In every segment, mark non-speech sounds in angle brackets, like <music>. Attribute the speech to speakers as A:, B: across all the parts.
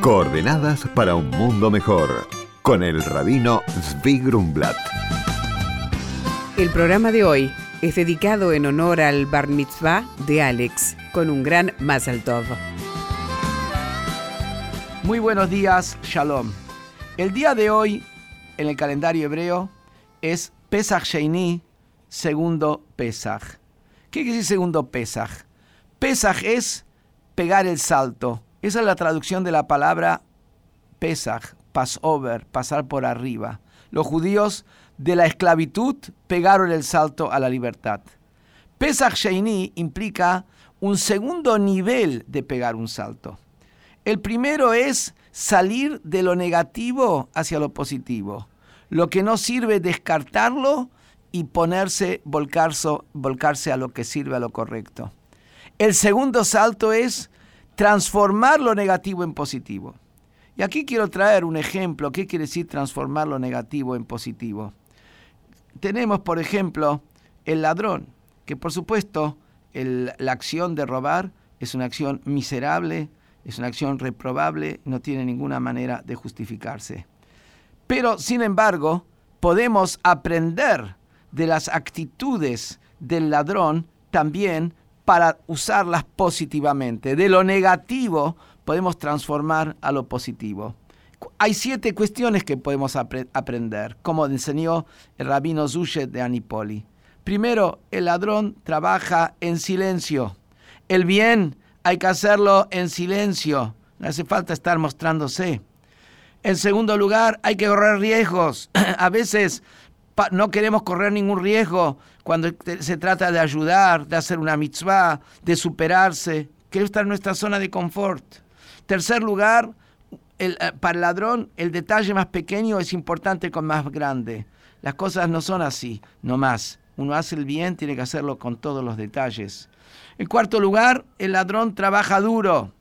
A: Coordenadas para un mundo mejor. Con el rabino Zvi Grumblat.
B: El programa de hoy es dedicado en honor al Bar Mitzvah de Alex, con un gran Mazal Tov.
C: Muy buenos días, Shalom. El día de hoy, en el calendario hebreo, es Pesach Sheini, segundo Pesach. ¿Qué quiere decir segundo Pesach? Pesach es pegar el salto. Esa es la traducción de la palabra Pesach, Passover, pasar por arriba. Los judíos de la esclavitud pegaron el salto a la libertad. Pesach Sheini implica un segundo nivel de pegar un salto. El primero es salir de lo negativo hacia lo positivo. Lo que no sirve, descartarlo y ponerse, volcarse, volcarse a lo que sirve, a lo correcto. El segundo salto es transformar lo negativo en positivo. Y aquí quiero traer un ejemplo. ¿Qué quiere decir transformar lo negativo en positivo? Tenemos, por ejemplo, el ladrón, que por supuesto la acción de robar es una acción miserable, es una acción reprobable, no tiene ninguna manera de justificarse. Pero, sin embargo, podemos aprender de las actitudes del ladrón también para usarlas positivamente. De lo negativo podemos transformar a lo positivo. Hay siete cuestiones que podemos aprender, como enseñó el rabino Zushet de Anipoli. Primero, el ladrón trabaja en silencio. El bien hay que hacerlo en silencio. No hace falta estar mostrándose. En segundo lugar, hay que correr riesgos. <clears throat> A veces no queremos correr ningún riesgo cuando se trata de ayudar, de hacer una mitzvah, de superarse. Queremos estar en nuestra zona de confort. Tercer lugar, eh, para el ladrón, el detalle más pequeño es importante con más grande. Las cosas no son así, no más. Uno hace el bien, tiene que hacerlo con todos los detalles. En cuarto lugar, el ladrón trabaja duro.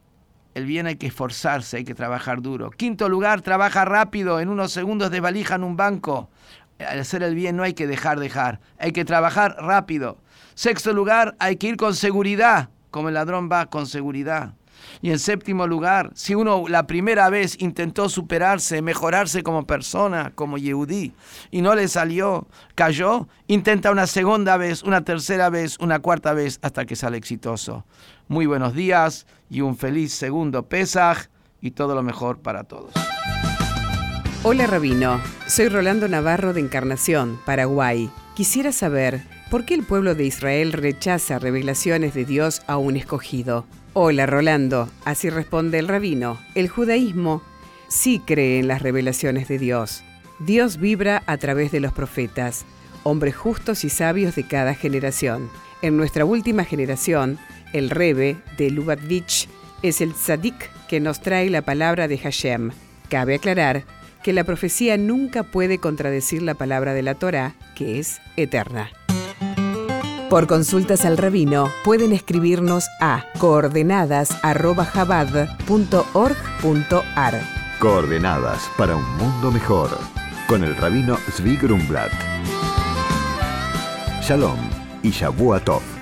C: El bien hay que esforzarse, hay que trabajar duro. Quinto lugar, trabaja rápido, en unos segundos desvalijan un banco al hacer el bien no hay que dejar dejar, hay que trabajar rápido. Sexto lugar, hay que ir con seguridad, como el ladrón va con seguridad. Y en séptimo lugar, si uno la primera vez intentó superarse, mejorarse como persona, como Yehudí, y no le salió, cayó, intenta una segunda vez, una tercera vez, una cuarta vez, hasta que sale exitoso. Muy buenos días y un feliz segundo Pesaj y todo lo mejor para todos.
B: Hola Rabino, soy Rolando Navarro de Encarnación, Paraguay. Quisiera saber por qué el pueblo de Israel rechaza revelaciones de Dios a un escogido. Hola Rolando, así responde el rabino. El judaísmo sí cree en las revelaciones de Dios. Dios vibra a través de los profetas, hombres justos y sabios de cada generación. En nuestra última generación, el Rebe de Lubavitch es el tzadik que nos trae la palabra de Hashem. Cabe aclarar que la profecía nunca puede contradecir la palabra de la Torá, que es eterna. Por consultas al rabino, pueden escribirnos a coordenadas.jabad.org.ar.
A: Coordenadas para un mundo mejor, con el rabino Zvi Grumblat. Shalom y Shavuot.